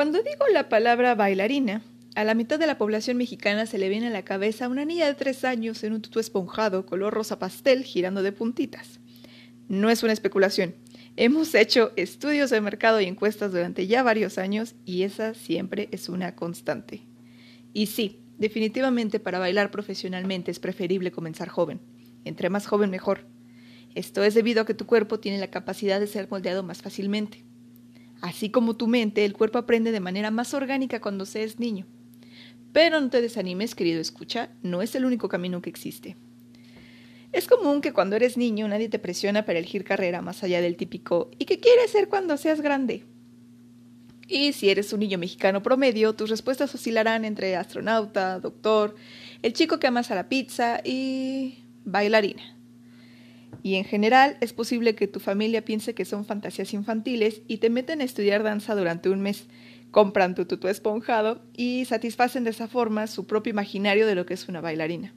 Cuando digo la palabra bailarina, a la mitad de la población mexicana se le viene a la cabeza una niña de tres años en un tutú esponjado color rosa pastel girando de puntitas. No es una especulación. Hemos hecho estudios de mercado y encuestas durante ya varios años y esa siempre es una constante. Y sí, definitivamente para bailar profesionalmente es preferible comenzar joven. Entre más joven mejor. Esto es debido a que tu cuerpo tiene la capacidad de ser moldeado más fácilmente. Así como tu mente, el cuerpo aprende de manera más orgánica cuando se es niño. Pero no te desanimes, querido escucha, no es el único camino que existe. Es común que cuando eres niño nadie te presiona para elegir carrera más allá del típico ¿y qué quieres ser cuando seas grande? Y si eres un niño mexicano promedio, tus respuestas oscilarán entre astronauta, doctor, el chico que amas a la pizza y bailarina. Y en general es posible que tu familia piense que son fantasías infantiles y te meten a estudiar danza durante un mes, compran tu tutú esponjado y satisfacen de esa forma su propio imaginario de lo que es una bailarina.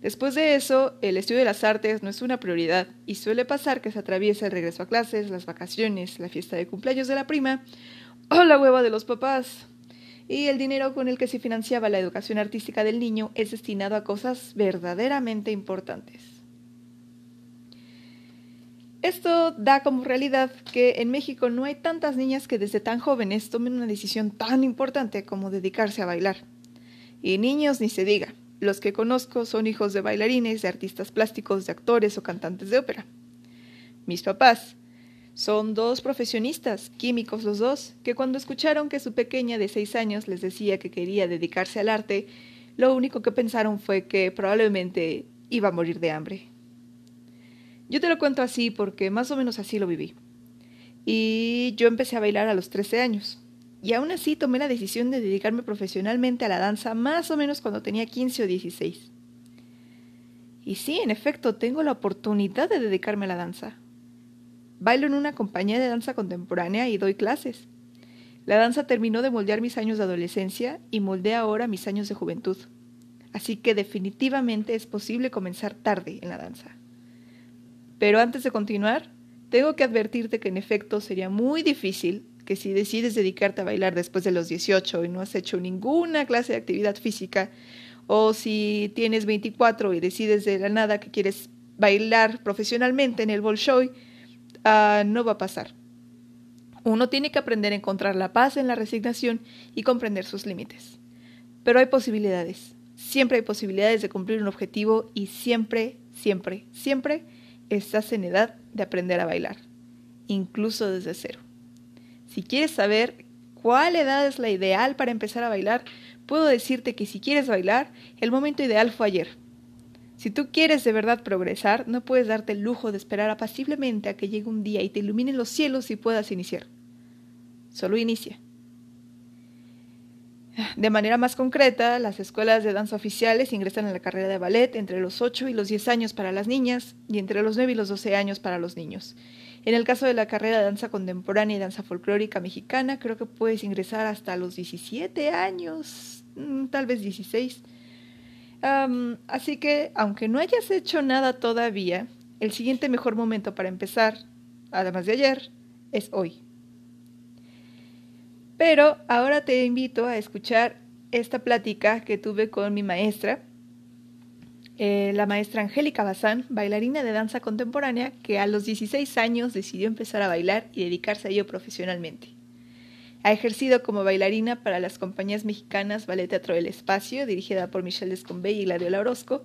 Después de eso, el estudio de las artes no es una prioridad y suele pasar que se atraviesa el regreso a clases, las vacaciones, la fiesta de cumpleaños de la prima o la hueva de los papás. Y el dinero con el que se financiaba la educación artística del niño es destinado a cosas verdaderamente importantes. Esto da como realidad que en México no hay tantas niñas que desde tan jóvenes tomen una decisión tan importante como dedicarse a bailar. Y niños ni se diga. Los que conozco son hijos de bailarines, de artistas plásticos, de actores o cantantes de ópera. Mis papás son dos profesionistas, químicos los dos, que cuando escucharon que su pequeña de seis años les decía que quería dedicarse al arte, lo único que pensaron fue que probablemente iba a morir de hambre. Yo te lo cuento así porque más o menos así lo viví. Y yo empecé a bailar a los 13 años. Y aún así tomé la decisión de dedicarme profesionalmente a la danza más o menos cuando tenía 15 o 16. Y sí, en efecto, tengo la oportunidad de dedicarme a la danza. Bailo en una compañía de danza contemporánea y doy clases. La danza terminó de moldear mis años de adolescencia y moldea ahora mis años de juventud. Así que definitivamente es posible comenzar tarde en la danza. Pero antes de continuar, tengo que advertirte que en efecto sería muy difícil que si decides dedicarte a bailar después de los 18 y no has hecho ninguna clase de actividad física, o si tienes 24 y decides de la nada que quieres bailar profesionalmente en el Bolshoi, uh, no va a pasar. Uno tiene que aprender a encontrar la paz en la resignación y comprender sus límites. Pero hay posibilidades. Siempre hay posibilidades de cumplir un objetivo y siempre, siempre, siempre estás en edad de aprender a bailar, incluso desde cero. Si quieres saber cuál edad es la ideal para empezar a bailar, puedo decirte que si quieres bailar, el momento ideal fue ayer. Si tú quieres de verdad progresar, no puedes darte el lujo de esperar apaciblemente a que llegue un día y te iluminen los cielos y puedas iniciar. Solo inicia. De manera más concreta, las escuelas de danza oficiales ingresan a la carrera de ballet entre los 8 y los 10 años para las niñas y entre los 9 y los 12 años para los niños. En el caso de la carrera de danza contemporánea y danza folclórica mexicana, creo que puedes ingresar hasta los 17 años, mm, tal vez 16. así que, aunque no hayas hecho nada todavía, el siguiente mejor momento para empezar, además de ayer, es hoy. Pero ahora te invito a escuchar esta plática que tuve con mi maestra, eh, la maestra Angélica Bazán, bailarina de danza contemporánea, que a los 16 años decidió empezar a bailar y dedicarse a ello profesionalmente. Ha ejercido como bailarina para las compañías mexicanas Ballet Teatro del Espacio, dirigida por Michelle Descombey y Gladiola Orozco,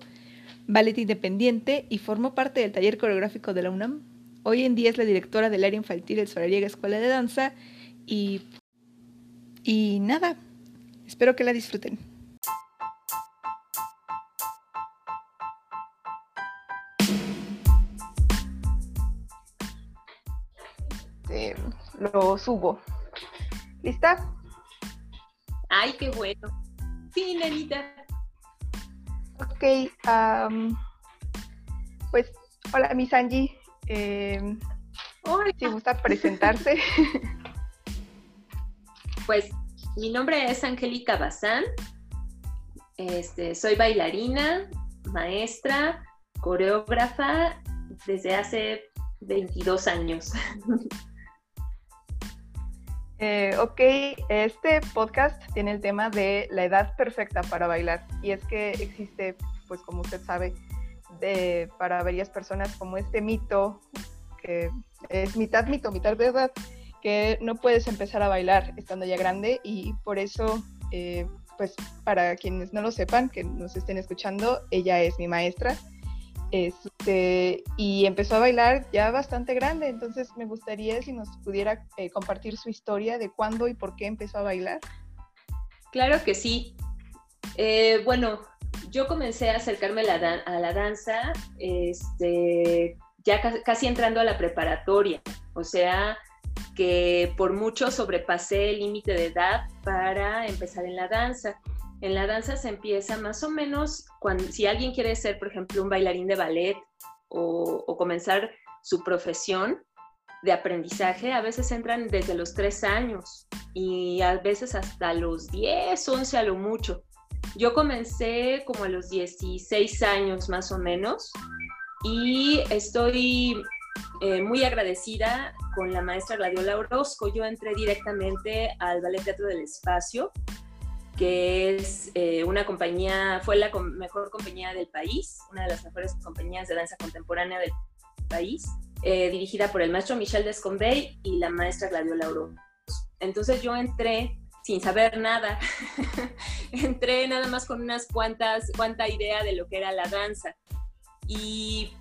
Ballet Independiente y formó parte del taller coreográfico de la UNAM. Hoy en día es la directora del área infantil del Solariega Escuela de Danza y y nada, espero que la disfruten. lo subo. ¿Lista? Ay, qué bueno. Sí, nenita. Ok, pues hola, mi Angie. Eh, Si gusta presentarse. Pues mi nombre es Angélica Bazán. Este, soy bailarina, maestra, coreógrafa desde hace 22 años. Eh, ok, este podcast tiene el tema de la edad perfecta para bailar y es que existe, pues como usted sabe, de, para varias personas como este mito, que es mitad mito, mitad verdad, que no puedes empezar a bailar estando ya grande y por eso, eh, pues para quienes no lo sepan, que nos estén escuchando, ella es mi maestra este, y empezó a bailar ya bastante grande, entonces me gustaría si nos pudiera eh, compartir su historia de cuándo y por qué empezó a bailar. Claro que sí. Eh, bueno, yo comencé a acercarme a la, a la danza este, ya casi entrando a la preparatoria, o sea que por mucho sobrepasé el límite de edad para empezar en la danza. En la danza se empieza más o menos cuando, si alguien quiere ser, por ejemplo, un bailarín de ballet o, comenzar su profesión de aprendizaje, a veces entran desde los tres años y a veces hasta los 10, 11 a lo mucho. Yo comencé como a los 16 años más o menos y estoy eh, muy agradecida con la maestra Gladiola Orozco. Yo entré directamente al Ballet Teatro del Espacio que es eh, una compañía, fue la mejor compañía del país, una de las mejores compañías de danza contemporánea del país, eh, dirigida por el maestro Michel Descombey y la maestra Gladiola Lauro. Entonces yo entré sin saber nada, entré nada más con unas cuantas, cuanta idea de lo que era la danza. Y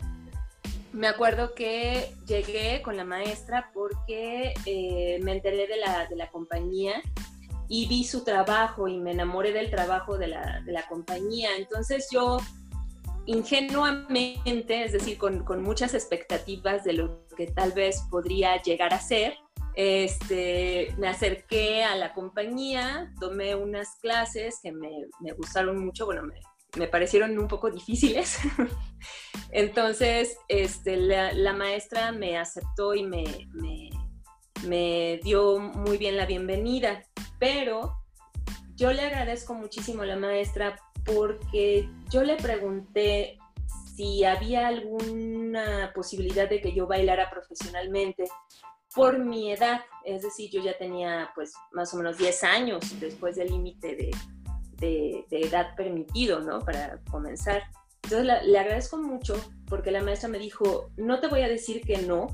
me acuerdo que llegué con la maestra porque eh, me enteré de la, de la compañía y vi su trabajo y me enamoré del trabajo de la, de la compañía. Entonces yo ingenuamente, es decir, con, con, muchas expectativas de lo que tal vez podría llegar a ser, este, me acerqué a la compañía, tomé unas clases que me, me gustaron mucho, bueno, me, me, parecieron un poco difíciles. Entonces, este, la, maestra me aceptó y me, me, me dio muy bien la bienvenida pero yo le agradezco muchísimo a la maestra porque yo le pregunté si había alguna posibilidad de que yo bailara profesionalmente por mi edad, es decir, yo ya tenía pues más o menos 10 años después del límite de, edad permitido, ¿no? Para comenzar. Entonces le agradezco mucho porque la maestra me dijo, no te voy a decir que no,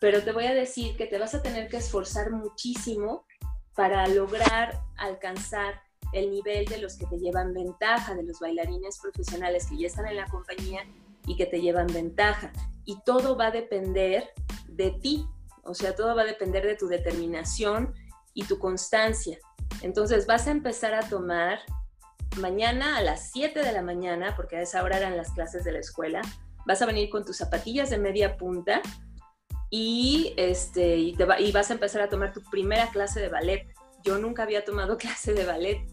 pero te voy a decir que te vas a tener que esforzar muchísimo para lograr alcanzar el nivel de los que te llevan ventaja, de los bailarines profesionales que ya están en la compañía y que te llevan ventaja. Y todo va a depender de ti, o sea, todo va a depender de tu determinación y tu constancia. Entonces vas a empezar a tomar mañana a las 7 de la mañana, porque a esa hora eran las clases de la escuela, vas a venir con tus zapatillas de media punta y, este, y, vas a empezar a tomar tu primera clase de ballet. Yo nunca había tomado clase de ballet.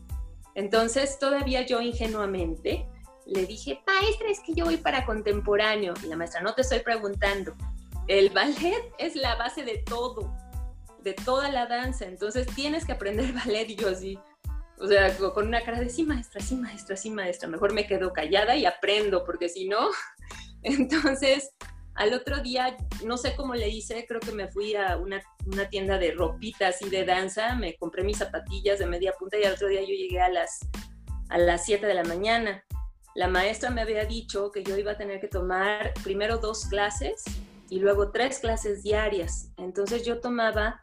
Entonces, todavía yo ingenuamente le dije, maestra, es que yo voy para contemporáneo. Y la maestra, no te estoy preguntando. El ballet es la base de todo, de toda la danza. Entonces, tienes que aprender ballet. Y yo así, o sea, con una cara de sí, maestra, sí, maestra, sí, maestra. Mejor me quedo callada y aprendo, porque si no, entonces al otro día, no sé cómo le hice, creo que me fui a una, tienda de ropitas y de danza, me compré mis zapatillas de media punta y al otro día yo llegué a las, a las 7 de la mañana. La maestra me había dicho que yo iba a tener que tomar primero dos clases y luego tres clases diarias. Entonces yo tomaba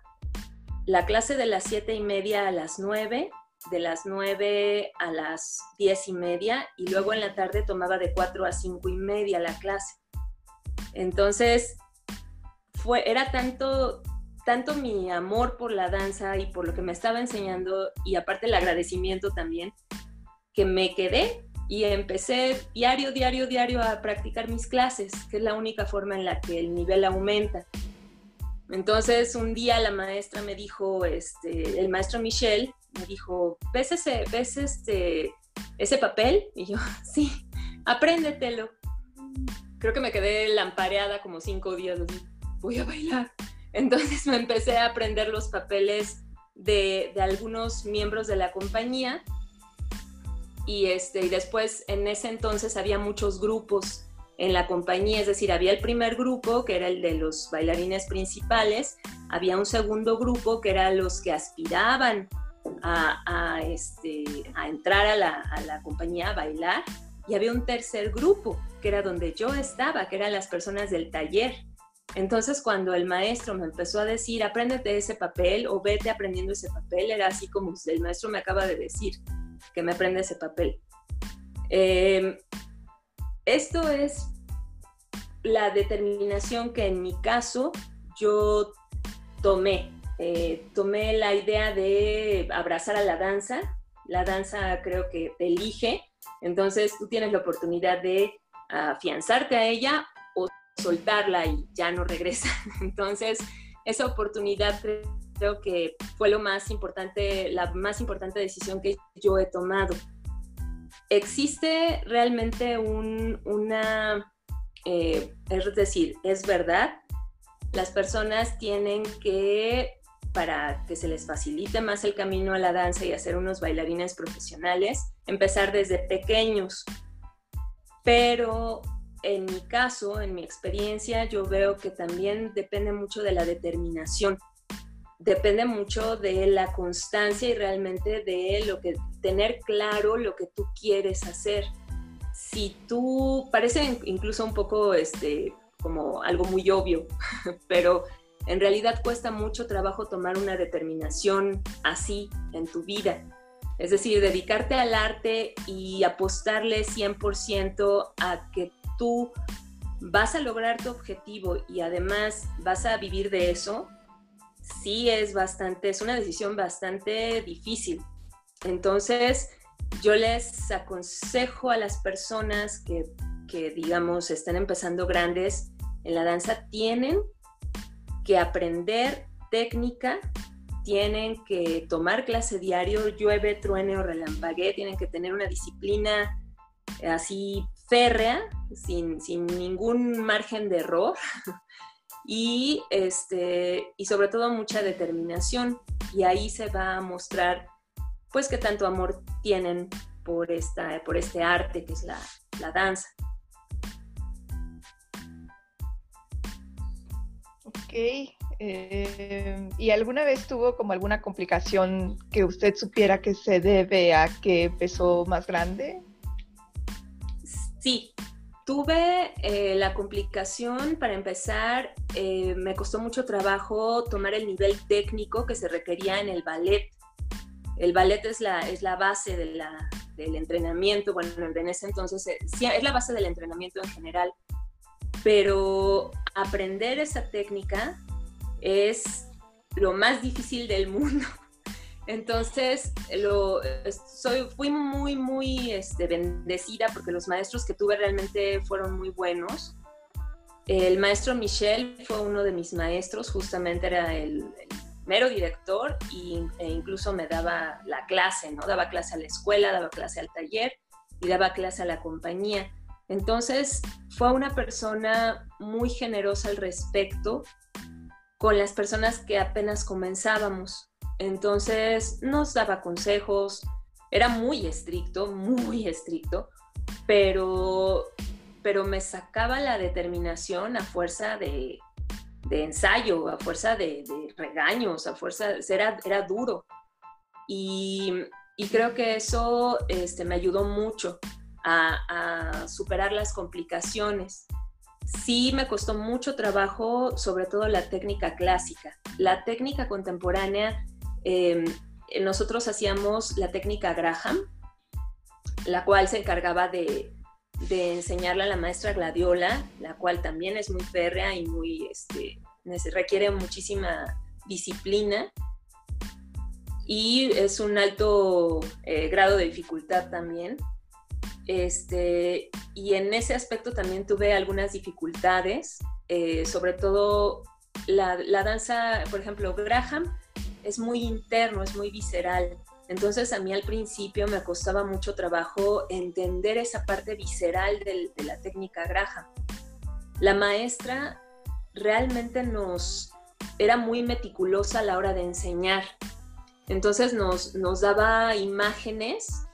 la clase de las siete y media a las 9, de las 9 a las diez y media y luego en la tarde tomaba de 4 a cinco y media la clase. Entonces, fue, era tanto, tanto mi amor por la danza y por lo que me estaba enseñando y aparte el agradecimiento también, que me quedé y empecé diario, diario, diario a practicar mis clases, que es la única forma en la que el nivel aumenta. Entonces un día la maestra me dijo, este, el maestro Michel me dijo, ¿ves ese, ves este, ese papel? Y yo, sí, apréndetelo creo que me quedé lampareada como cinco días, voy a bailar. Entonces me empecé a aprender los papeles de, de algunos miembros de la compañía y, este, y después en ese entonces había muchos grupos en la compañía, es decir, había el primer grupo, que era el de los bailarines principales, había un segundo grupo, que eran los que aspiraban a, este, a entrar a la, a la compañía a bailar, y había un tercer grupo, que era donde yo estaba, que eran las personas del taller. Entonces, cuando el maestro me empezó a decir, apréndete ese papel o vete aprendiendo ese papel, era así como el maestro me acaba de decir que me aprende ese papel. Eh, esto es la determinación que en mi caso yo tomé. Eh, tomé la idea de abrazar a la danza. La danza creo que te elige. Entonces tú tienes la oportunidad de afianzarte a ella o soltarla y ya no regresa. Entonces esa oportunidad creo que fue lo más importante, la más importante decisión que yo he tomado existe realmente una, eh, es decir, es verdad, las personas tienen que, para que se les facilite más el camino a la danza y hacer unos bailarines profesionales, empezar desde pequeños. Pero en mi caso, en mi experiencia, yo veo que también depende mucho de la determinación depende mucho de la constancia y realmente de lo que tener claro lo que tú quieres hacer. Si tú parece incluso un poco este como algo muy obvio, pero en realidad cuesta mucho trabajo tomar una determinación así en tu vida. Es decir, dedicarte al arte y apostarle 100% a que tú vas a lograr tu objetivo y además vas a vivir de eso, sí es bastante, es una decisión bastante difícil. Entonces, yo les aconsejo a las personas que, que, digamos, están empezando grandes en la danza, tienen que aprender técnica, tienen que tomar clase diario, llueve, truene o relampaguee, tienen que tener una disciplina así férrea, sin, sin ningún margen de error. y, este, y sobre todo mucha determinación. Y ahí se va a mostrar pues qué tanto amor tienen por, esta, por este arte que es la, la danza. Ok. Eh, ¿Y alguna vez tuvo como alguna complicación que usted supiera que se debe a que empezó más grande? Sí, Tuve eh, la complicación, para empezar, eh, me costó mucho trabajo tomar el nivel técnico que se requería en el ballet. El ballet es la, es la base del entrenamiento, bueno, en ese entonces eh, es la base del entrenamiento en general, pero aprender esa técnica es lo más difícil del mundo entonces, lo, soy, fui muy, muy este, bendecida porque los maestros que tuve realmente fueron muy buenos. El maestro Michel fue uno de mis maestros, justamente era el, mero director e incluso me daba la clase, ¿no? Daba clase a la escuela, daba clase al taller y daba clase a la compañía. Entonces, fue una persona muy generosa al respecto con las personas que apenas comenzábamos. Entonces nos daba consejos, era muy estricto, muy estricto, pero, pero me sacaba la determinación a fuerza de, ensayo, a fuerza de, regaños, a fuerza, era, era duro. Y, creo que eso este, me ayudó mucho a superar las complicaciones sí me costó mucho trabajo, sobre todo la técnica clásica. La técnica contemporánea Em, nosotros hacíamos la técnica Graham, la cual se encargaba de, enseñarle a la maestra Gladiola, la cual también es muy férrea y muy, este, requiere muchísima disciplina y es un alto eh, grado de dificultad también. Este, y en ese aspecto también tuve algunas dificultades, eh, sobre todo la, danza, por ejemplo, Graham es muy interno, es muy visceral. Entonces a mí al principio me costaba mucho trabajo entender esa parte visceral de la técnica graja. La maestra realmente nos era muy meticulosa a la hora de enseñar. Entonces nos, nos daba imágenes,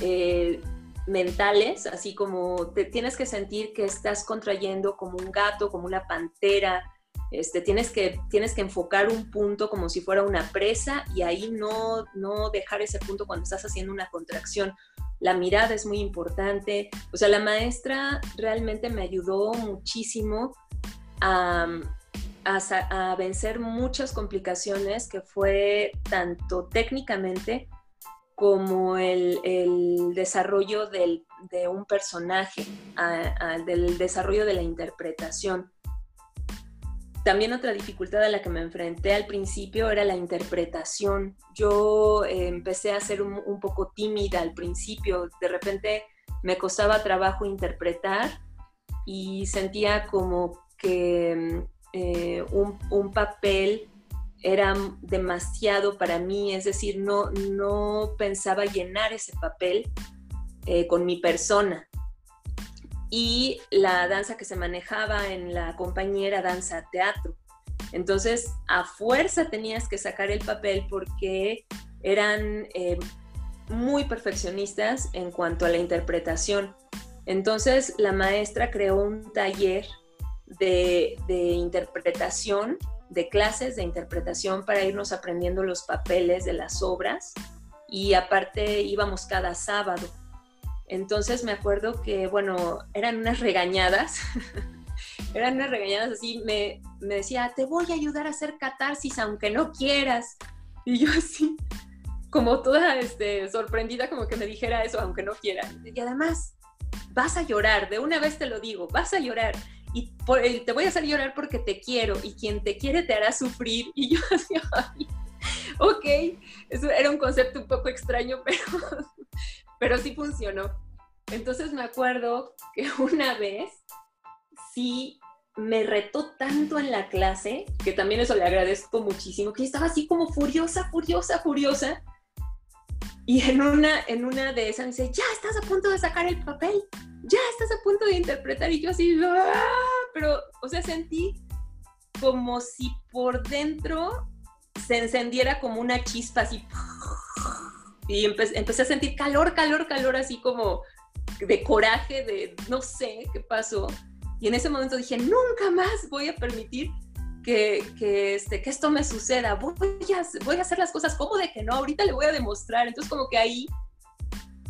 eh, mentales, así como te tienes que sentir que estás contrayendo como un gato, como una pantera, este, tienes, que, tienes que enfocar un punto como si fuera una presa y ahí no, no dejar ese punto cuando estás haciendo una contracción. La mirada es muy importante. O sea, la maestra realmente me ayudó muchísimo a, a, vencer muchas complicaciones que fue tanto técnicamente como el, el desarrollo del, de un personaje, del desarrollo de la interpretación. También otra dificultad a la que me enfrenté al principio era la interpretación. Yo eh, empecé a ser un, poco tímida al principio, de repente me costaba trabajo interpretar y sentía como que eh, un, papel era demasiado para mí, es decir, no, no pensaba llenar ese papel eh, con mi persona y la danza que se manejaba en la compañía danza teatro. Entonces, a fuerza tenías que sacar el papel porque eran eh, muy perfeccionistas en cuanto a la interpretación. Entonces, la maestra creó un taller de interpretación, de clases de interpretación para irnos aprendiendo los papeles de las obras y aparte íbamos cada sábado. Entonces me acuerdo que, bueno, eran unas regañadas, eran unas regañadas así, me, decía, te voy a ayudar a hacer catarsis aunque no quieras. Y yo así, como toda este, sorprendida, como que me dijera eso, aunque no quiera. Y además, vas a llorar, de una vez te lo digo, vas a llorar. Y te voy a hacer llorar porque te quiero y quien te quiere te hará sufrir. Y yo así, ok, eso era un concepto un poco extraño, pero pero sí funcionó. Entonces me acuerdo que una vez sí me retó tanto en la clase, que también eso le agradezco muchísimo, que estaba así como furiosa, furiosa, furiosa. Y en una, en una de esas me dice, ya estás a punto de sacar el papel, ya estás a punto de interpretar. Y yo así, ¡Ah! pero, o sea, sentí como si por dentro se encendiera como una chispa así y empecé a sentir calor, calor, calor, así como de coraje, de no sé qué pasó. Y en ese momento dije, nunca más voy a permitir que, que, este, que esto me suceda. Voy a, voy a hacer las cosas como de que no, ahorita le voy a demostrar. Entonces como que ahí,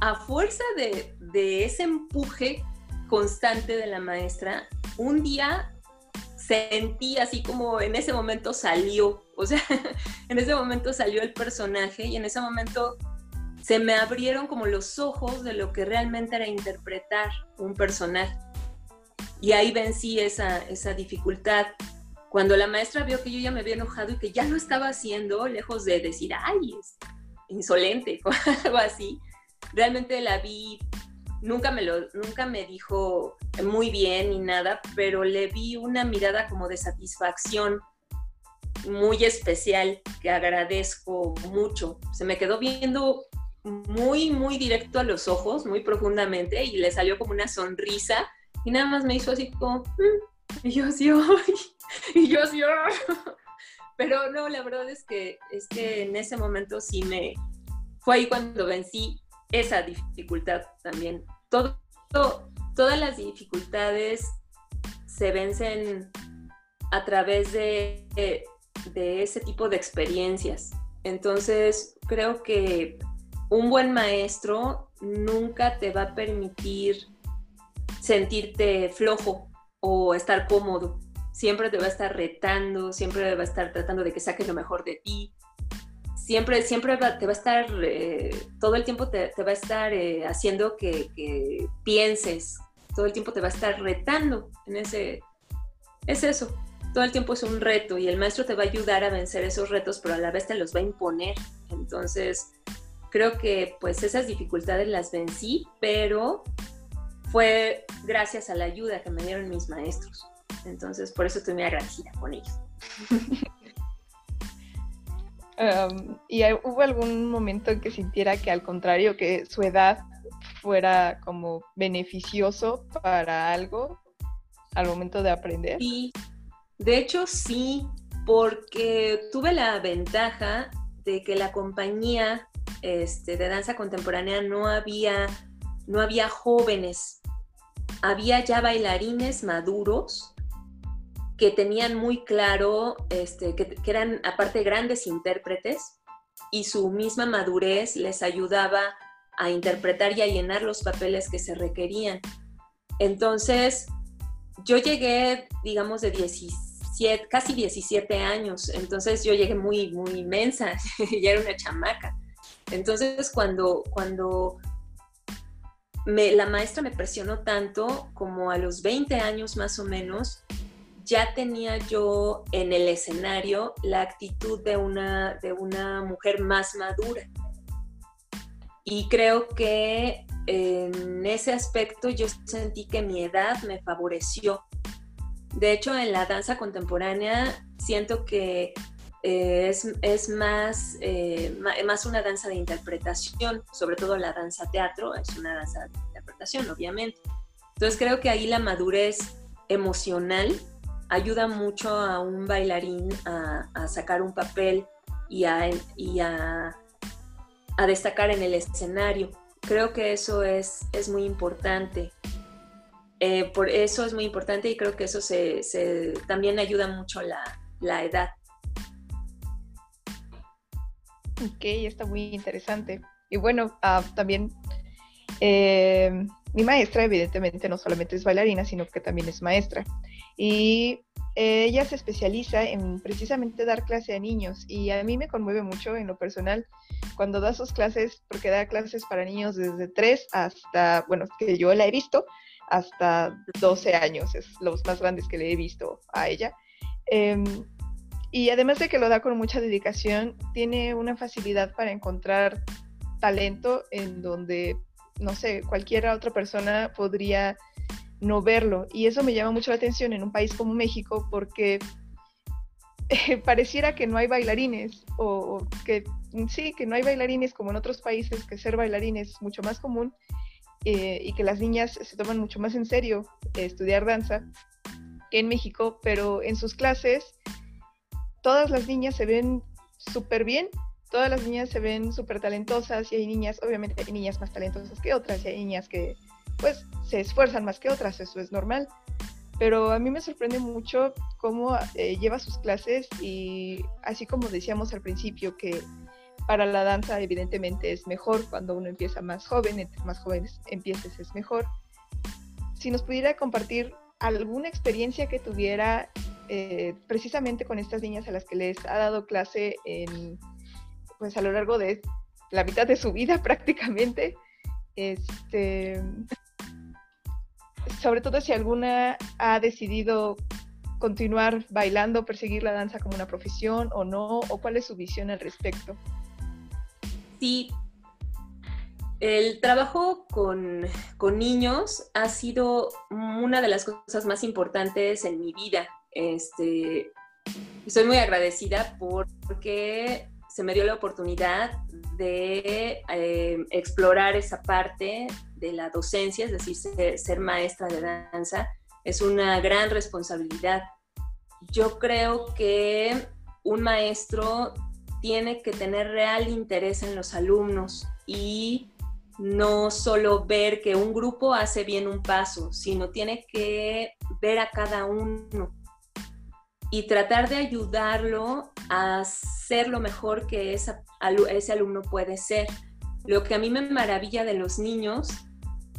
a fuerza de, de ese empuje constante de la maestra, un día sentí así como en ese momento salió, o sea, en ese momento salió el personaje y en ese momento se me abrieron como los ojos de lo que realmente era interpretar un personaje. Y ahí vencí esa, esa dificultad. Cuando la maestra vio que yo ya me había enojado y que ya lo estaba haciendo, lejos de decir, ay, es insolente o algo así, realmente la vi, nunca me, lo, nunca me dijo muy bien ni nada, pero le vi una mirada como de satisfacción muy especial que agradezco mucho. Se me quedó viendo muy, muy directo a los ojos, muy profundamente, y le salió como una sonrisa, y nada más me hizo así como, mm", y yo así, y yo así, pero no, la verdad es que, es que en ese momento sí me, fue ahí cuando vencí esa dificultad también. Todo, todas las dificultades se vencen a través de, de ese tipo de experiencias. Entonces, creo que un buen maestro nunca te va a permitir sentirte flojo o estar cómodo. Siempre te va a estar retando, siempre va a estar tratando de que saques lo mejor de ti. Siempre, siempre te va a estar, eh, todo el tiempo te, va a estar eh, haciendo que, que, pienses, todo el tiempo te va a estar retando en ese, es eso, todo el tiempo es un reto y el maestro te va a ayudar a vencer esos retos, pero a la vez te los va a imponer. Entonces, creo que pues esas dificultades las vencí, pero fue gracias a la ayuda que me dieron mis maestros. Entonces, por eso estoy muy agradecida con ellos. Um, ¿Y hubo algún momento en que sintiera que al contrario, que su edad fuera como beneficioso para algo al momento de aprender? Sí, de hecho sí, porque tuve la ventaja de que la compañía este, de danza contemporánea no había no había jóvenes, había ya bailarines maduros que tenían muy claro, este, que, que eran aparte grandes intérpretes y su misma madurez les ayudaba a interpretar y a llenar los papeles que se requerían. Entonces, yo llegué, digamos, de 17, casi 17 años, entonces yo llegué muy, muy inmensa, ya era una chamaca. Entonces, cuando, cuando me, la maestra me presionó tanto, como a los 20 años más o menos, ya tenía yo en el escenario la actitud de una, de una mujer más madura. Y creo que en ese aspecto yo sentí que mi edad me favoreció. De hecho, en la danza contemporánea siento que eh, es, más, eh, más una danza de interpretación, sobre todo la danza teatro, es una danza de interpretación, obviamente. Entonces creo que ahí la madurez emocional ayuda mucho a un bailarín a, sacar un papel y, a, y a a destacar en el escenario. Creo que eso es, es muy importante. Eh, por eso es muy importante y creo que eso se, también ayuda mucho la, la edad. Ok, está muy interesante. Y bueno, ah, también eh, mi maestra evidentemente no solamente es bailarina, sino que también es maestra. Y ella se especializa en precisamente dar clase a niños y a mí me conmueve mucho en lo personal cuando da sus clases, porque da clases para niños desde 3 hasta, bueno, que yo la he visto, hasta 12 años, es los más grandes que le he visto a ella. Em, y además de que lo da con mucha dedicación, tiene una facilidad para encontrar talento en donde, no sé, cualquier otra persona podría no verlo. Y eso me llama mucho la atención en un país como México porque pareciera que no hay bailarines o, que sí, que no hay bailarines como en otros países, que ser bailarín es mucho más común eh, y que las niñas se toman mucho más en serio estudiar danza que en México, pero en sus clases todas las niñas se ven súper bien, todas las niñas se ven súper talentosas y hay niñas, obviamente hay niñas más talentosas que otras y hay niñas que pues se esfuerzan más que otras, eso es normal. Pero a mí me sorprende mucho cómo eh, lleva sus clases y así como decíamos al principio que para la danza evidentemente es mejor cuando uno empieza más joven, entre más jóvenes empieces es mejor. Si nos pudiera compartir alguna experiencia que tuviera eh, precisamente con estas niñas a las que les ha dado clase en, pues a lo largo de la mitad de su vida prácticamente, este, sobre todo si alguna ha decidido continuar bailando, perseguir la danza como una profesión o no, o cuál es su visión al respecto. Sí, el trabajo con, niños ha sido una de las cosas más importantes en mi vida. Este, soy muy agradecida porque se me dio la oportunidad de eh, explorar esa parte de la docencia, es decir, ser, maestra de danza, es una gran responsabilidad. Yo creo que un maestro tiene que tener real interés en los alumnos y no solo ver que un grupo hace bien un paso, sino tiene que ver a cada uno y tratar de ayudarlo a ser lo mejor que ese alumno puede ser. Lo que a mí me maravilla de los niños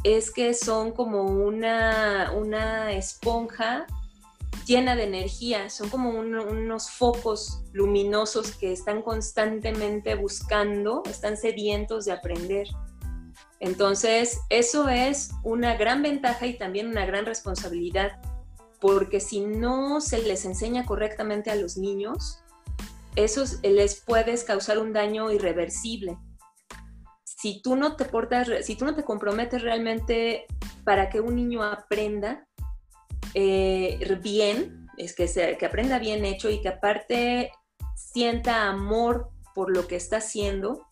es que son como una, una esponja llena de energía, son como unos focos luminosos que están constantemente buscando, están sedientos de aprender. Entonces, eso es una gran ventaja y también una gran responsabilidad, porque si no se les enseña correctamente a los niños, eso les puede causar un daño irreversible si tú no te portas, si tú no te comprometes realmente para que un niño aprenda eh, bien, es que, que aprenda bien hecho y que aparte sienta amor por lo que está haciendo,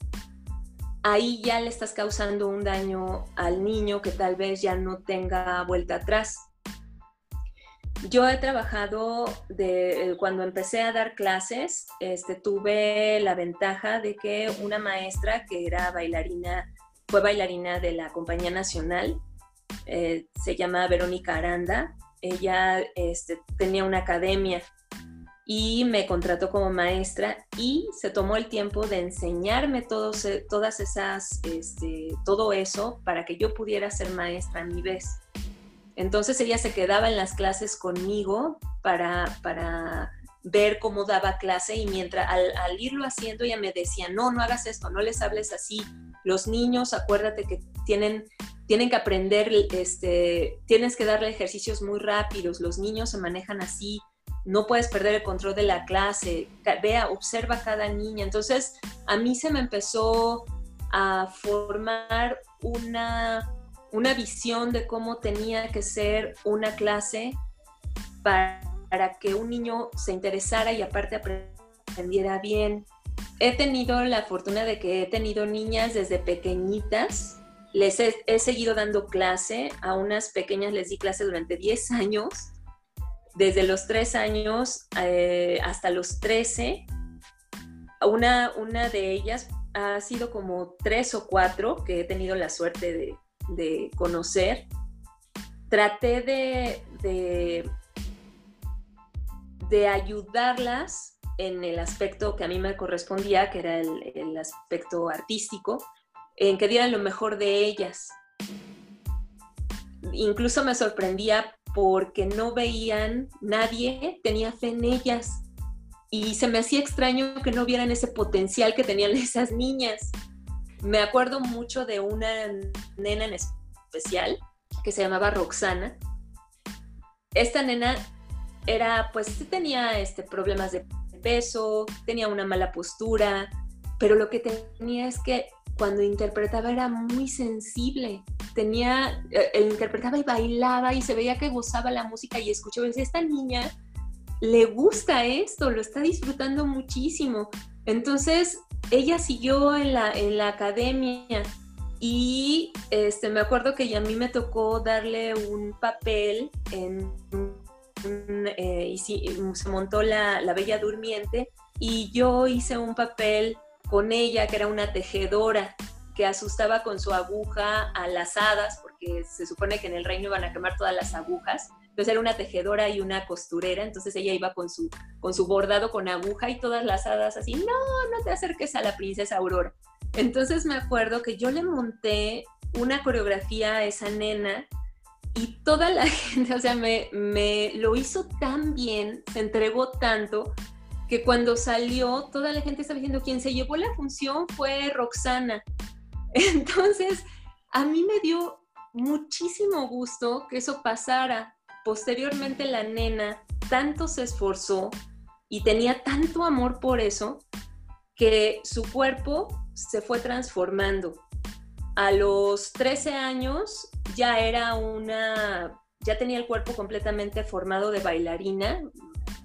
ahí ya le estás causando un daño al niño que tal vez ya no tenga vuelta atrás. Yo he trabajado de cuando empecé a dar clases, este, tuve la ventaja de que una maestra que era bailarina fue bailarina de la Compañía Nacional, eh, se llama Verónica Aranda. Ella este, tenía una academia y me contrató como maestra y se tomó el tiempo de enseñarme e, todas esas, este, todo eso para que yo pudiera ser maestra a mi vez. Entonces ella se quedaba en las clases conmigo para, para ver cómo daba clase y mientras al, irlo haciendo ella me decía, no, no hagas esto, no les hables así. Los niños, acuérdate que tienen, tienen que aprender, este, tienes que darle ejercicios muy rápidos, los niños se manejan así, no puedes perder el control de la clase, vea, observa cada niña. Entonces, a mí se me empezó a formar una, una visión de cómo tenía que ser una clase para, para que un niño se interesara y aparte aprendiera bien. He tenido la fortuna de que he tenido niñas desde pequeñitas. Les he, seguido dando clase, a unas pequeñas les di clase durante 10 años desde los tres años eh, hasta los 13. Una, una de ellas ha sido como tres o cuatro que he tenido la suerte de, conocer. Traté de, de, ayudarlas en el aspecto que a mí me correspondía, que era el aspecto artístico, en que dieran lo mejor de ellas. Incluso me sorprendía porque no veían, nadie tenía fe en ellas. Y se me hacía extraño que no vieran ese potencial que tenían esas niñas. Me acuerdo mucho de una nena en especial que se llamaba Roxana. Esta nena era, pues tenía este, problemas de peso, tenía una mala postura, pero lo que tenía es que cuando interpretaba era muy sensible tenía, eh, interpretaba y bailaba y se veía que gozaba la música y escuchaba, decía, esta niña le gusta esto, lo está disfrutando muchísimo. Entonces, ella siguió en la, en la academia y este, me acuerdo que a mí me tocó darle un papel en eh, y se montó la, la Bella Durmiente y yo hice un papel con ella que era una tejedora que asustaba con su aguja a las hadas, porque se supone que en el reino iban a quemar todas las agujas. Entonces era una tejedora y una costurera, entonces ella iba con su, con su bordado con aguja y todas las hadas así, no, no te acerques a la princesa Aurora. Entonces me acuerdo que yo le monté una coreografía a esa nena y toda la gente, o sea, me, me lo hizo tan bien, se entregó tanto, que cuando salió, toda la gente estaba diciendo, quien se llevó la función fue Roxana. Entonces, a mí me dio muchísimo gusto que eso pasara. Posteriormente la nena tanto se esforzó y tenía tanto amor por eso que su cuerpo se fue transformando. A los 13 años ya era una, ya tenía el cuerpo completamente formado de bailarina,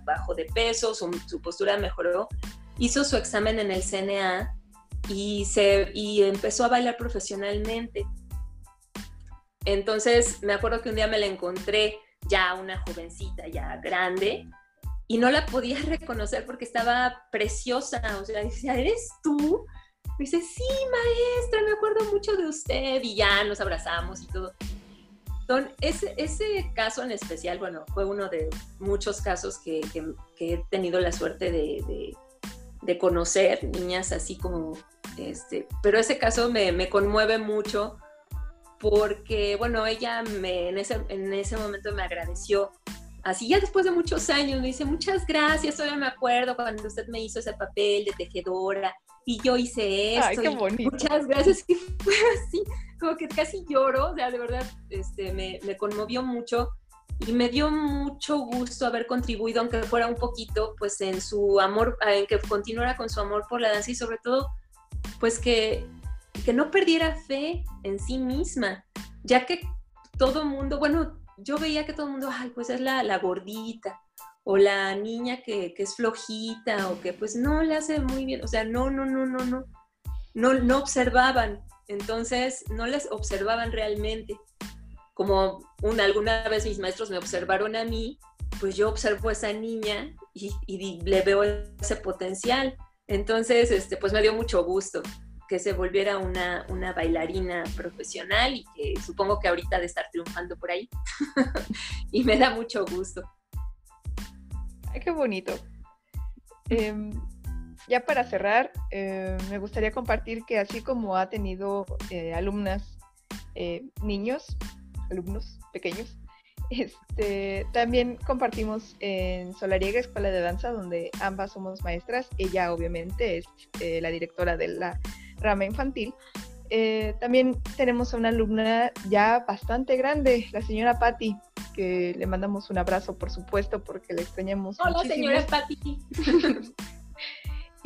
bajo de peso, su, postura mejoró. Hizo su examen en el CNA y, se, y empezó a bailar profesionalmente. Entonces me acuerdo que un día me la encontré ya una jovencita, ya grande, y no la podía reconocer porque estaba preciosa. O sea, decía, ¿eres tú? Me dice, sí, maestra, me acuerdo mucho de usted. Y ya nos abrazamos y todo. Entonces, ese, caso en especial, bueno, fue uno de muchos casos que, que, he tenido la suerte de, de, de, conocer, niñas así como este, pero ese caso me, conmueve mucho porque, bueno, ella me, en, ese, en ese momento me agradeció. Así ya después de muchos años me dice, muchas gracias, todavía me acuerdo cuando usted me hizo ese papel de tejedora y yo hice esto. muchas gracias. Y fue así, como que casi lloro, o sea, de verdad, este, me, me conmovió mucho y me dio mucho gusto haber contribuido, aunque fuera un poquito, pues en su amor, en que continuara con su amor por la danza y sobre todo pues que, no perdiera fe en sí misma, ya que todo mundo, bueno, yo veía que todo el mundo, ay, pues es la, la gordita, o la niña que, es flojita, o que pues no le hace muy bien, o sea, no, no, no, no, no, no, no observaban, entonces no les observaban realmente. Como una, alguna vez mis maestros me observaron a mí, pues yo observo a esa niña y, y le veo ese potencial. Entonces, este, pues me dio mucho gusto. Que se volviera una, una bailarina profesional y que supongo que ahorita de estar triunfando por ahí. y me da mucho gusto. Ay, qué bonito. Em, ya para cerrar, eh, me gustaría compartir que así como ha tenido eh, alumnas, eh, niños, alumnos pequeños, este, también compartimos en Solariega Escuela de Danza, donde ambas somos maestras. Ella obviamente es la directora de la rama infantil. también tenemos a una alumna ya bastante grande, la señora Patti, que le mandamos un abrazo, por supuesto, porque la extrañamos. Hola, señora Patti.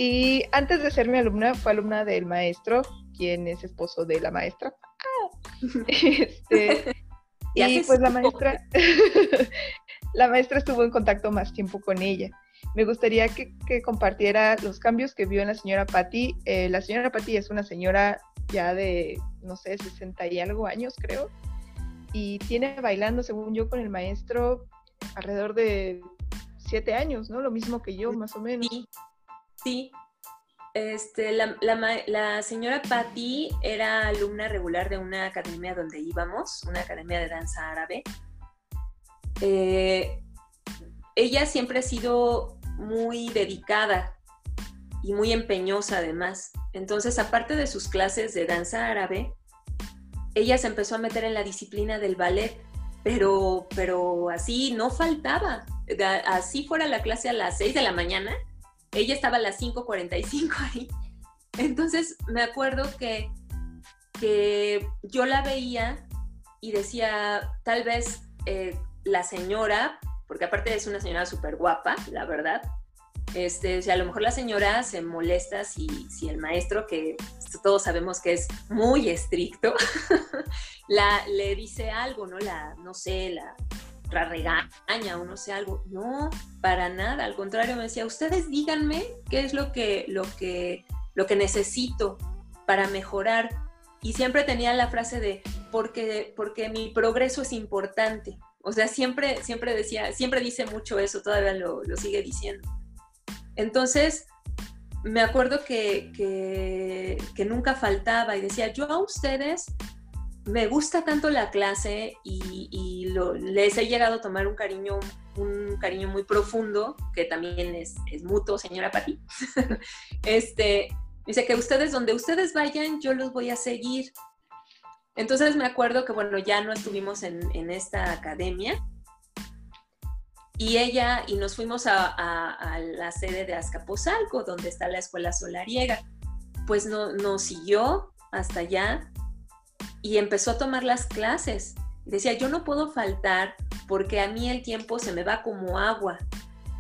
Y antes de ser mi alumna, fue alumna del maestro, quien es esposo de la maestra. Este, y pues la maestra, la maestra estuvo en contacto más tiempo con ella. Me gustaría que, compartiera los cambios que vio en la señora Patti. Eh, la señora Patti es una señora ya de, no sé, 60 y algo años, creo. Y tiene bailando, según yo, con el maestro alrededor de siete años, ¿no? Lo mismo que yo, más o menos. Sí, Sí, este, la, señora Patti era alumna regular de una academia donde íbamos, una academia de danza árabe. Eh, ella siempre ha sido muy dedicada y muy empeñosa además. Entonces, aparte de sus clases de danza árabe, ella se empezó a meter en la disciplina del ballet, pero, pero así no faltaba. Así fuera la clase a las 6 de la mañana, ella estaba a las 5.45 ahí. Entonces me acuerdo que, que yo la veía y decía, tal vez eh, la señora, porque aparte es una señora súper guapa, la verdad, este, a lo mejor la señora se molesta si, si el maestro, que todos sabemos que es muy estricto, la, le dice algo, ¿no? La, no sé, la, la regaña o no sé algo. No, para nada. Al contrario, me decía, ustedes díganme qué es lo que, lo que, lo que necesito para mejorar. Y siempre tenía la frase de, porque, porque mi progreso es importante. O sea, siempre, siempre decía, siempre dice mucho eso, todavía lo, sigue diciendo. Entonces, me acuerdo que, que, que, nunca faltaba y decía, yo a ustedes me gusta tanto la clase y, les he llegado a tomar un cariño, un cariño muy profundo, que también es, mutuo, señora Pati. este, dice que ustedes, donde ustedes vayan, yo los voy a seguir. Entonces me acuerdo que, bueno, ya no estuvimos en, esta academia. Y ella, y nos fuimos a, a, la sede de Azcapotzalco, donde está la escuela solariega. Pues no, nos siguió hasta allá y empezó a tomar las clases. Decía, yo no puedo faltar porque a mí el tiempo se me va como agua.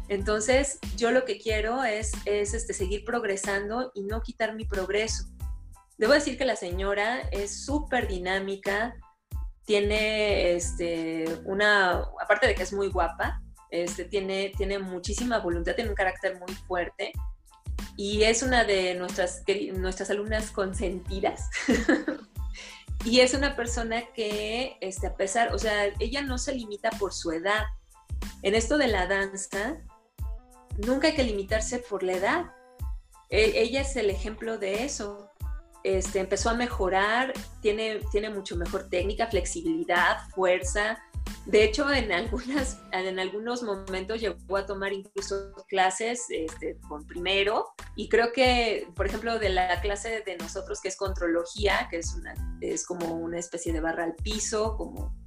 Entonces, yo lo que quiero es, es este, seguir progresando y no quitar mi progreso. Debo decir que la señora es súper dinámica, tiene este, una, aparte de que es muy guapa, este, tiene, tiene muchísima voluntad, tiene un carácter muy fuerte y es una de nuestras, nuestras alumnas consentidas. Y es una persona que, este, a pesar, o sea, ella no se limita por su edad. En esto de la danza, nunca hay que limitarse por la edad. E, ella es el ejemplo de eso. Este, empezó a mejorar, tiene, tiene mucho mejor técnica, flexibilidad, fuerza, de hecho, en, algunas, en algunos momentos llegó a tomar incluso clases este, con primero y creo que, por ejemplo, de la clase de nosotros que es contrología, que es, una, es como una especie de barra al piso, como...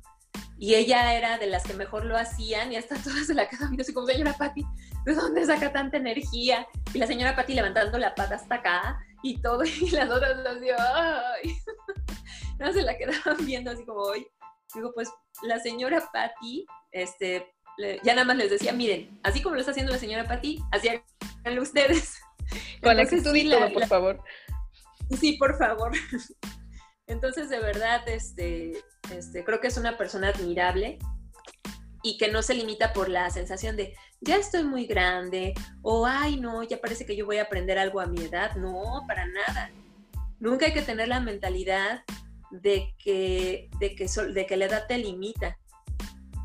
Y ella era de las que mejor lo hacían y hasta todas se la quedaban así como, señora Patti, ¿de dónde saca tanta energía? Y la señora Patti levantando la pata hasta acá y todo, y las otras las dio, ¡ay! No se la quedaban viendo así como, hoy Digo, pues la señora Patty, este, ya nada más les decía, miren, así como lo está haciendo la señora Patty, así háganlo ustedes. Con la y todo, por favor. Sí, por favor. Entonces, de verdad, este, este, creo que es una persona admirable y que no se limita por la sensación de ya estoy muy grande o ay no, ya parece que yo voy a aprender algo a mi edad. No, para nada. Nunca hay que tener la mentalidad de que, de que, de que la edad te limita.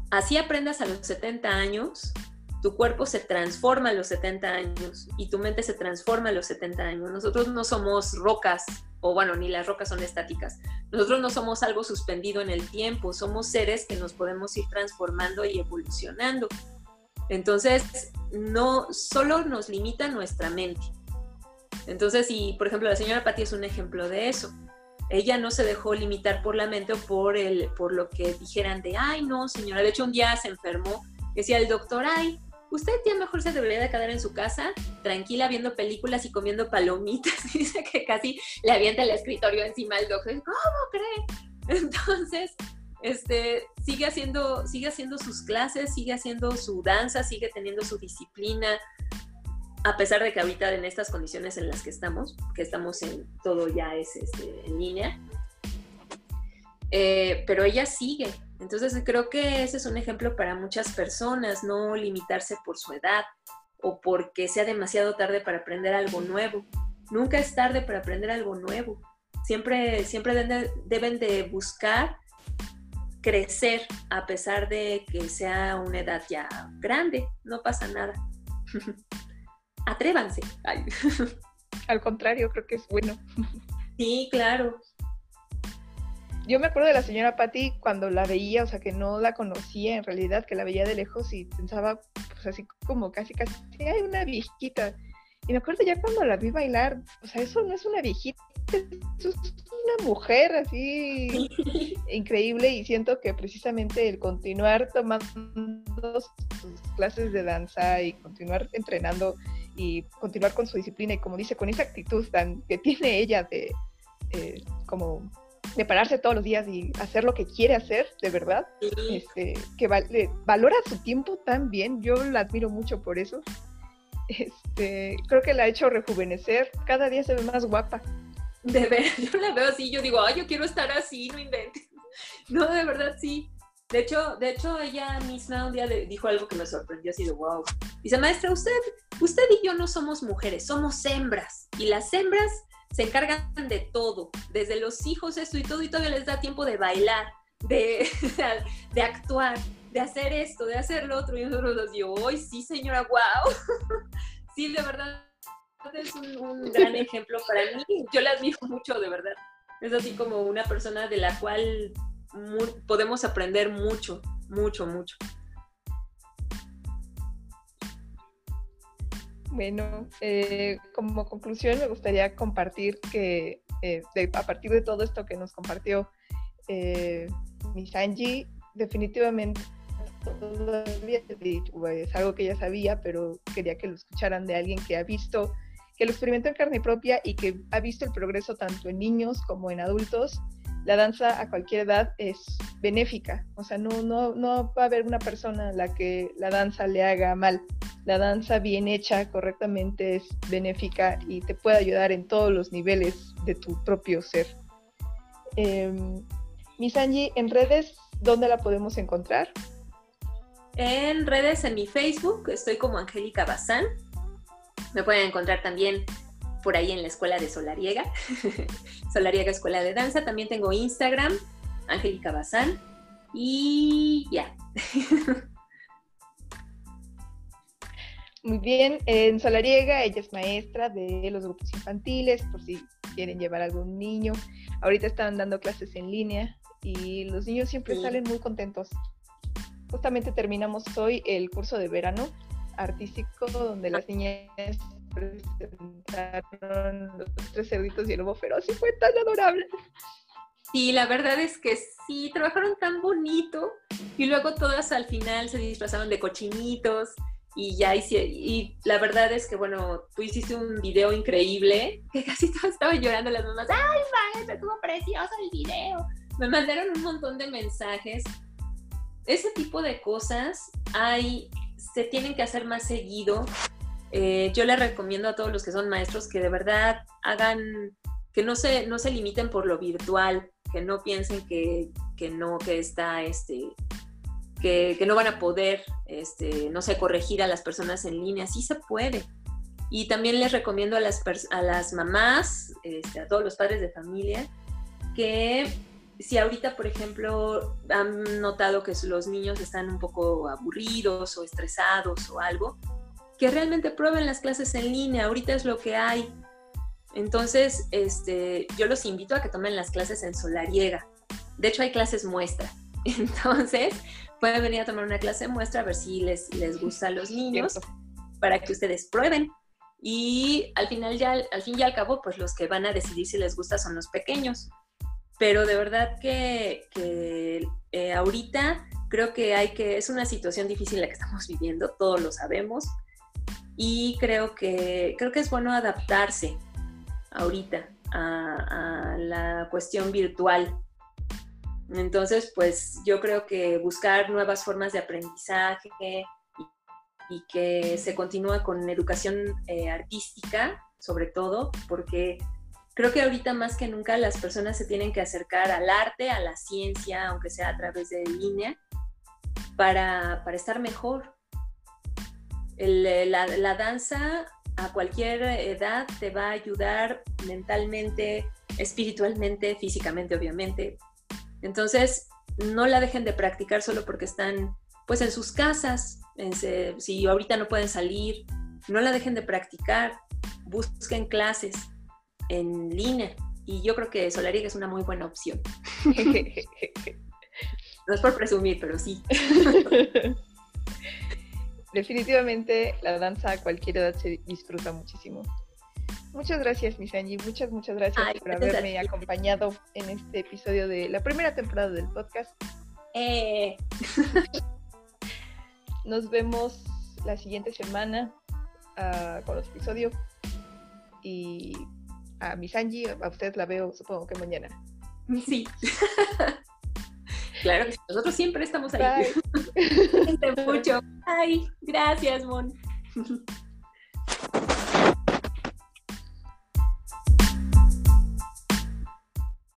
Así aprendas a los 70 años, tu cuerpo se transforma a los 70 años y tu mente se transforma a los 70 años. Nosotros no somos rocas o bueno, ni las rocas son estáticas. Nosotros no somos algo suspendido en el tiempo, somos seres que nos podemos ir transformando y evolucionando. Entonces, no solo nos limita nuestra mente. Entonces, y por ejemplo, la señora Patti es un ejemplo de eso. Ella no se dejó limitar por la mente o por, el, por lo que dijeran de, ay, no, señora. De hecho, un día se enfermó, decía el doctor, ay, usted ya mejor se debería de quedar en su casa, tranquila, viendo películas y comiendo palomitas. Dice que casi le avienta el escritorio encima al doctor. ¿Cómo cree? Entonces, este, sigue, haciendo, sigue haciendo sus clases, sigue haciendo su danza, sigue teniendo su disciplina, a pesar de que ahorita en estas condiciones en las que estamos, que estamos en todo ya es este, en línea, eh, pero ella sigue. Entonces creo que ese es un ejemplo para muchas personas, no limitarse por su edad o porque sea demasiado tarde para aprender algo nuevo. Nunca es tarde para aprender algo nuevo. Siempre, siempre deben de buscar crecer a pesar de que sea una edad ya grande, no pasa nada. Atrévanse. Al contrario, creo que es bueno. Sí, claro. Yo me acuerdo de la señora Patty cuando la veía, o sea, que no la conocía en realidad, que la veía de lejos y pensaba, pues así como casi, casi, hay una viejita. Y me acuerdo ya cuando la vi bailar, o sea, eso no es una viejita, eso es una mujer así increíble y siento que precisamente el continuar tomando sus clases de danza y continuar entrenando y continuar con su disciplina y como dice, con esa actitud tan que tiene ella de eh, como de pararse todos los días y hacer lo que quiere hacer, de verdad, este, que valora su tiempo tan bien, yo la admiro mucho por eso. Este, creo que la ha hecho rejuvenecer, cada día se ve más guapa. De ver, yo la veo así, yo digo, ay, yo quiero estar así, no inventes. No, de verdad sí. De hecho, de hecho, ella misma un día dijo algo que me sorprendió, así de wow. Dice, maestra, usted, usted y yo no somos mujeres, somos hembras. Y las hembras se encargan de todo, desde los hijos, esto y todo, y todavía les da tiempo de bailar, de, de actuar, de hacer esto, de hacer lo otro. Y nosotros nos digo, ¡ay, sí, señora, wow! sí, de verdad, es un, gran ejemplo para mí. Yo la admiro mucho, de verdad. Es así como una persona de la cual podemos aprender mucho, mucho, mucho. Bueno, eh, como conclusión me gustaría compartir que eh, a partir de todo esto que nos compartió eh, Miss definitivamente es algo que ya sabía, pero quería que lo escucharan de alguien que ha visto que lo experimentó en carne propia y que ha visto el progreso tanto en niños como en adultos, la danza a cualquier edad es benéfica. O sea, no, no, no va a haber una persona a la que la danza le haga mal. La danza bien hecha correctamente es benéfica y te puede ayudar en todos los niveles de tu propio ser. Eh, Miss Angie, en redes, ¿dónde la podemos encontrar? En redes, en mi Facebook, estoy como Angélica Bazán me pueden encontrar también por ahí en la escuela de Solariega, Solariega Escuela de Danza. También tengo Instagram, Angélica Bazán. Y ya. Muy bien, en Solariega ella es maestra de los grupos infantiles, por si quieren llevar a algún niño. Ahorita están dando clases en línea y los niños siempre salen muy contentos. Justamente terminamos hoy el curso de verano artístico donde las niñas presentaron los tres cerditos y el lobo feroz y fue tan adorable. Sí, la verdad es que sí, trabajaron tan bonito y luego todas al final se disfrazaron de cochinitos y ya hice, y la verdad es que bueno, tú hiciste un video increíble que casi todos estaban llorando las mamás, ay maestra, estuvo precioso el video. Me mandaron un montón de mensajes. Ese tipo de cosas hay se tienen que hacer más seguido. Eh, yo le recomiendo a todos los que son maestros que de verdad hagan, que no se, no se limiten por lo virtual, que no piensen que, no, que está, este, que, no van a poder, este, no sé, corregir a las personas en línea. Sí se puede. Y también les recomiendo a las, a las mamás, este, a todos los padres de familia, que si ahorita, por ejemplo, han notado que los niños están un poco aburridos o estresados o algo, que realmente prueben las clases en línea, ahorita es lo que hay. Entonces, este, yo los invito a que tomen las clases en Solariega. De hecho, hay clases muestra. Entonces, pueden venir a tomar una clase muestra a ver si les, les gusta a los niños para que ustedes prueben. Y al final ya, al fin y al cabo, pues los que van a decidir si les gusta son los pequeños. Pero de verdad que, eh, ahorita creo que hay que, es una situación difícil la que estamos viviendo, todos lo sabemos. Y creo que, creo que es bueno adaptarse ahorita a, a la cuestión virtual. Entonces, pues yo creo que buscar nuevas formas de aprendizaje, y que se continúa con educación eh, artística, sobre todo, porque creo que ahorita más que nunca las personas se tienen que acercar al arte, a la ciencia, aunque sea a través de línea, para, para estar mejor. La, la danza a cualquier edad te va a ayudar mentalmente, espiritualmente, físicamente, obviamente. Entonces, no la dejen de practicar solo porque están pues en sus casas, si ahorita no pueden salir, no la dejen de practicar, busquen clases en línea. Y yo creo que Solariga es una muy buena opción. no es por presumir, pero sí. Definitivamente la danza a cualquier edad se disfruta muchísimo. Muchas gracias, Miss Angie. Muchas, muchas gracias por haberme acompañado en este episodio de la primera temporada del podcast. Eh. Nos vemos la siguiente semana uh, con los episodios. Y a Miss Angie, a usted la veo supongo que mañana. Sí. claro, nosotros siempre estamos ahí. mucho. Ay, gracias, Mon.